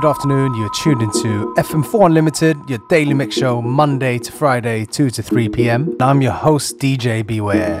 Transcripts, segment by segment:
good afternoon. You're tuned into FM4 Unlimited, your daily mix show, Monday to Friday, 2 to 3 p.m. I'm your host, DJ Beware.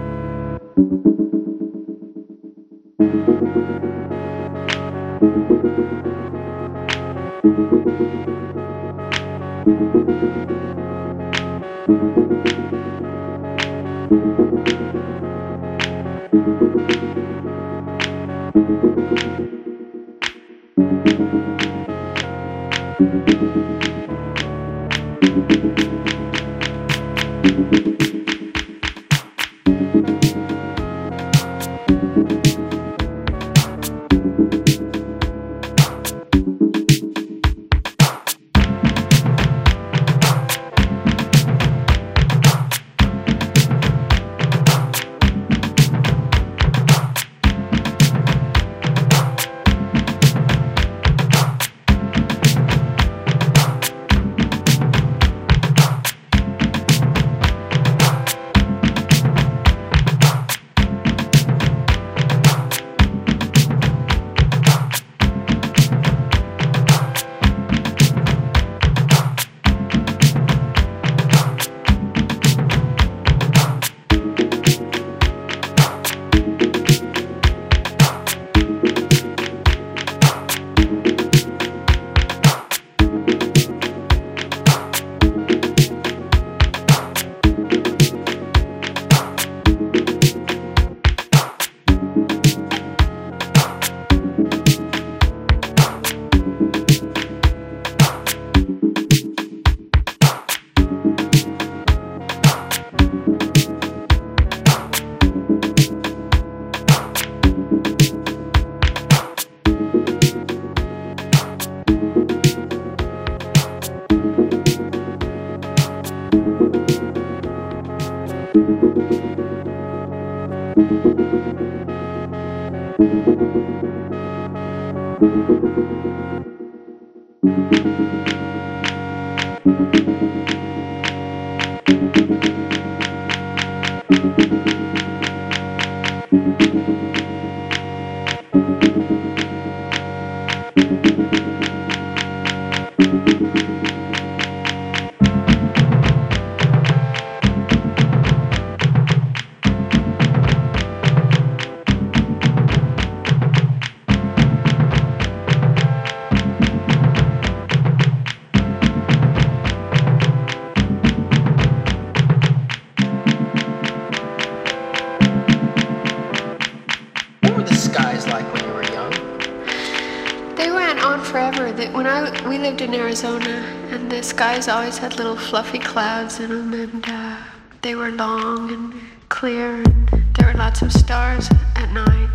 Always had little fluffy clouds in them, and uh, they were long and clear, and there were lots of stars at night.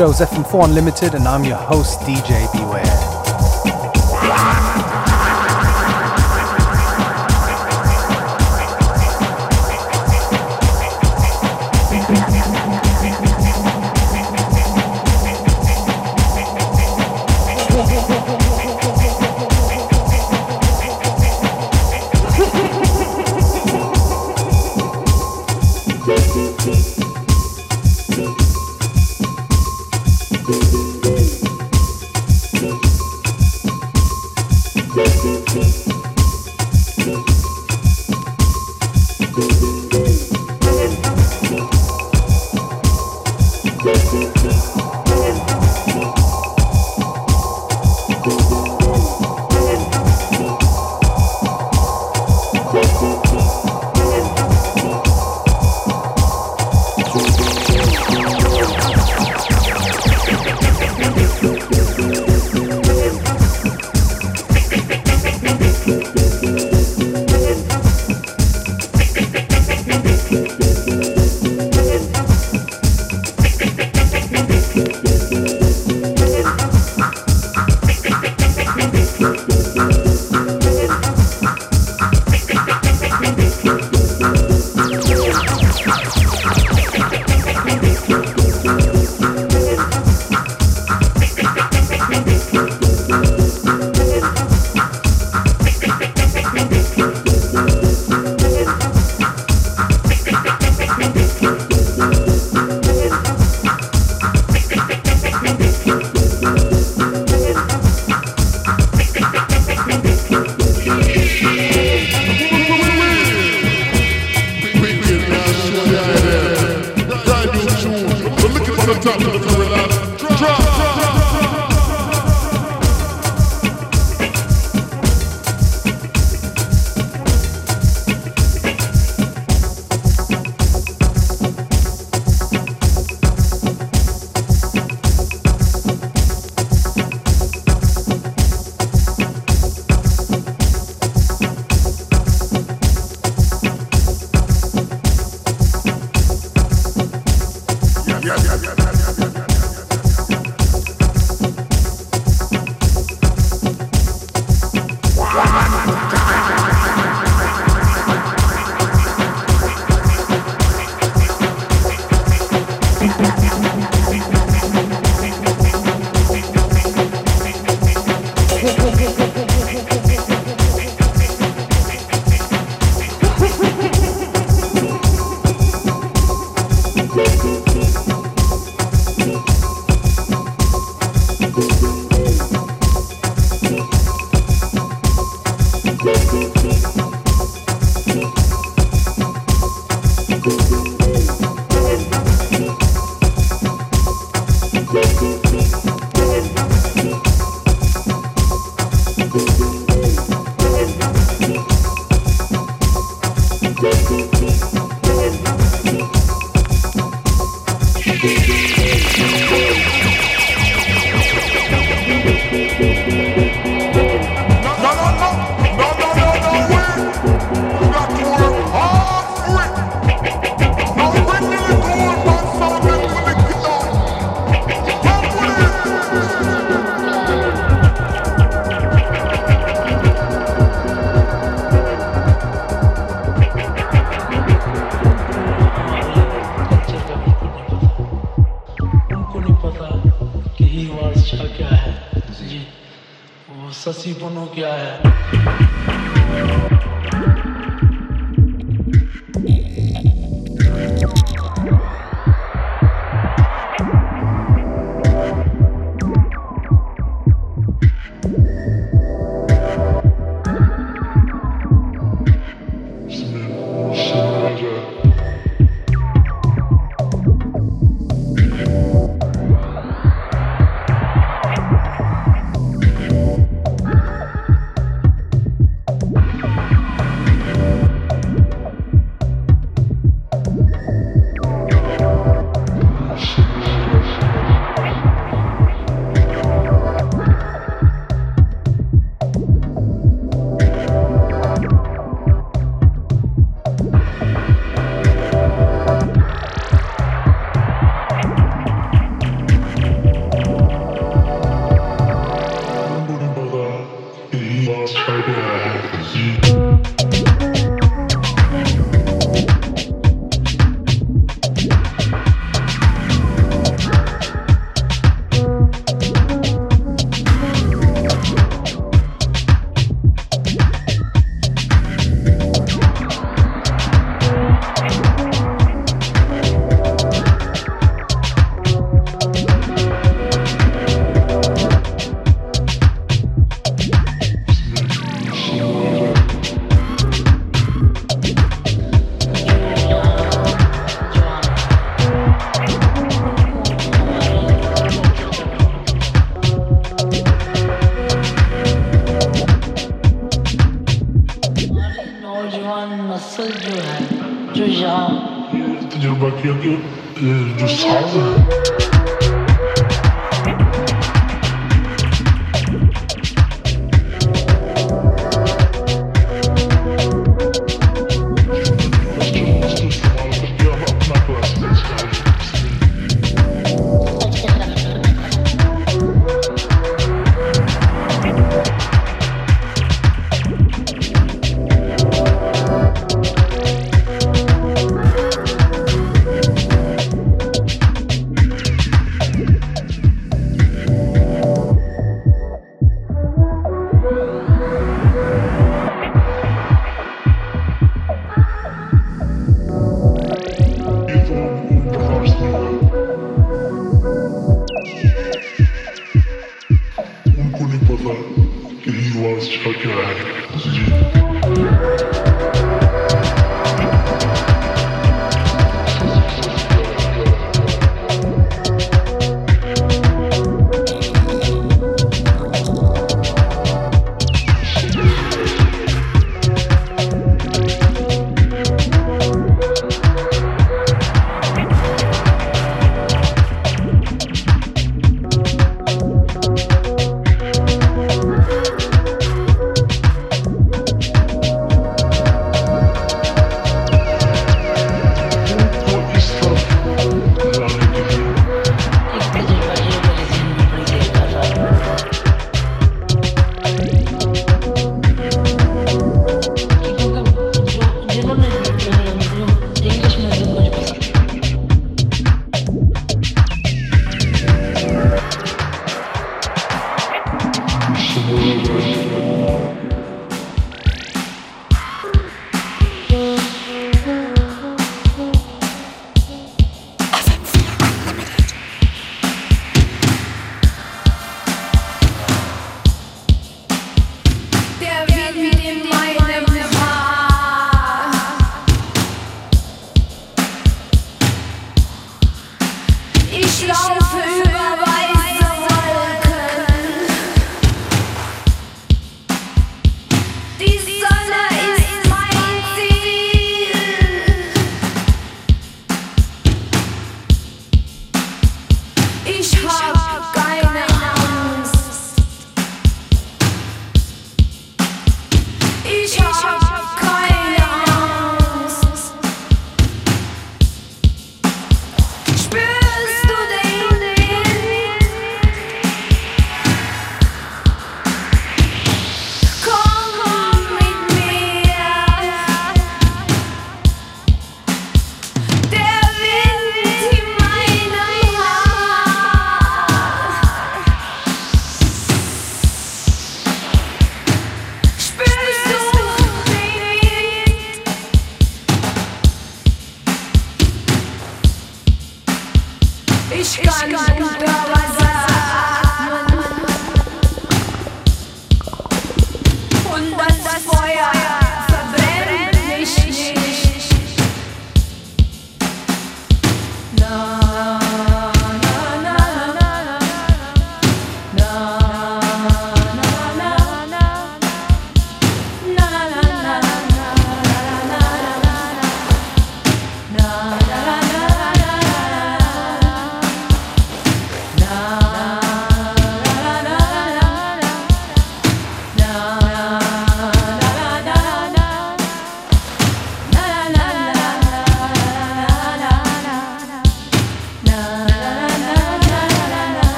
Show is FM4 Unlimited, and I'm your host, DJ Beware. Shashi बनो क्या है? Banquinho eh, do, do Salva. Né?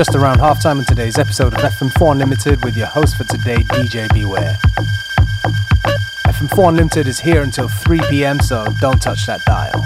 Just around halftime in today's episode of FM4 Unlimited with your host for today, DJ Beware. FM4 Unlimited is here until 3 pm, so don't touch that dial.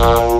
Thank you.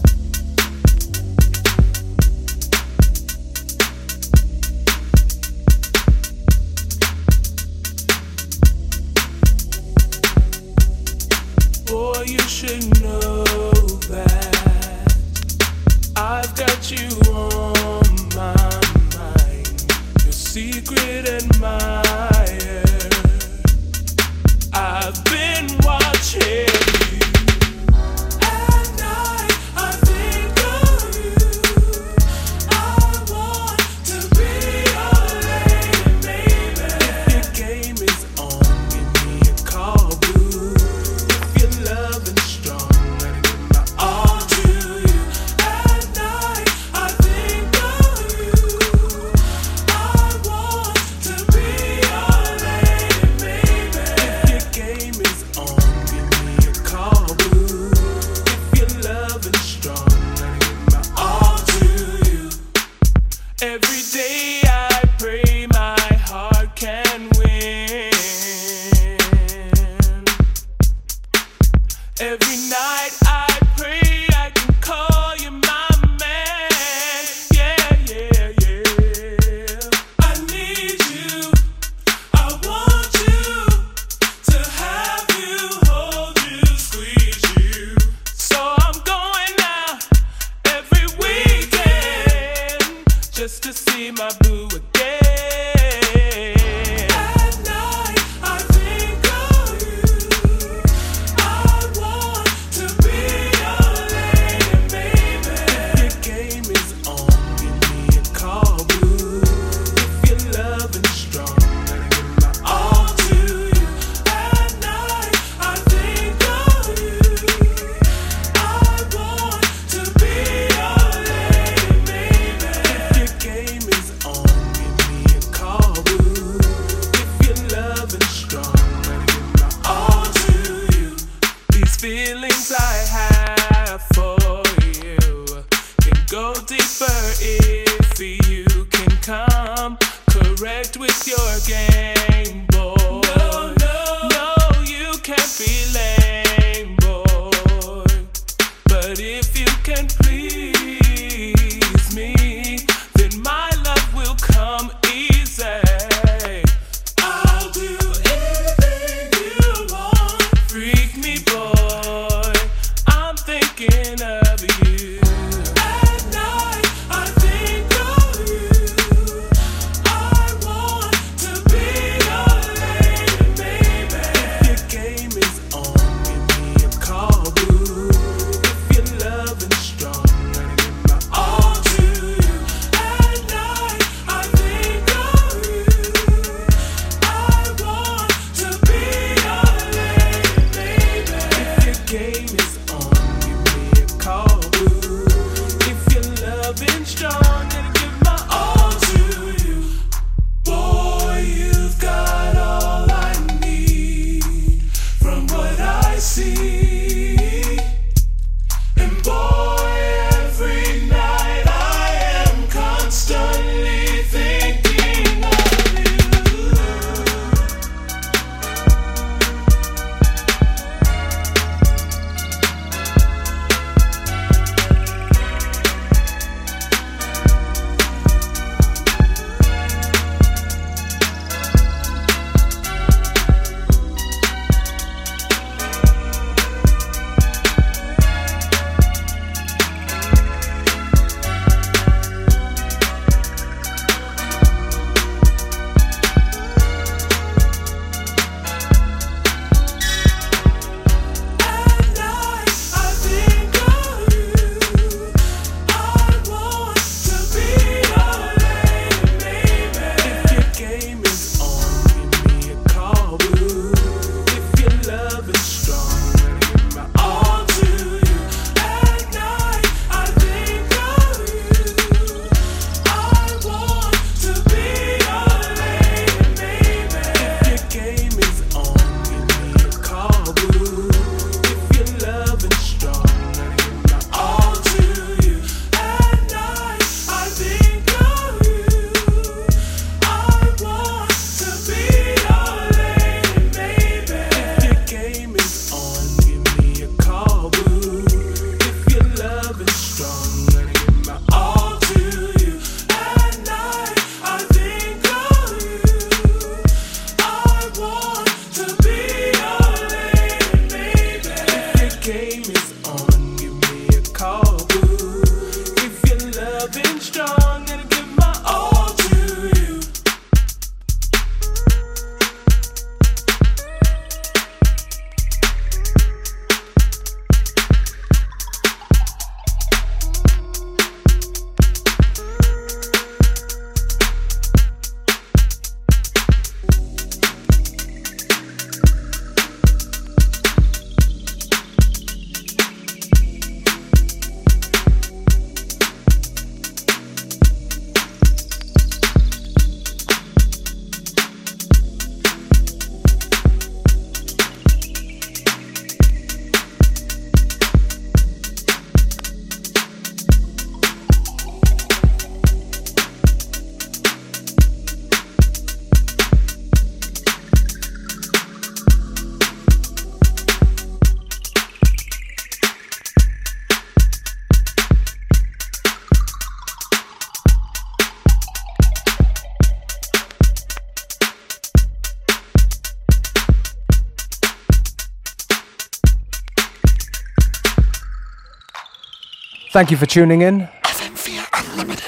Thank you for tuning in.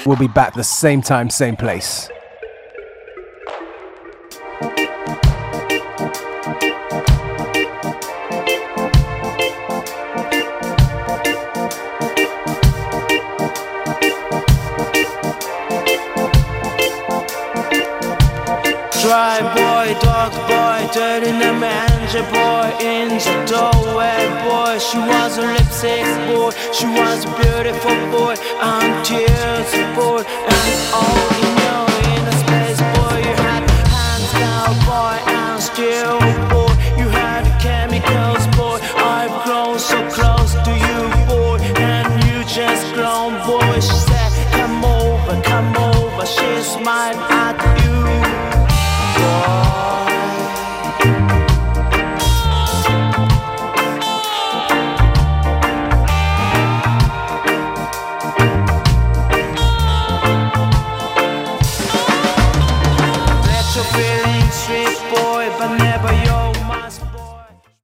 We'll be back the same time, same place. Dry boy, dog boy, dirty in the manager boy, in the doorway boy, she was a lipstick. She was a beautiful boy until.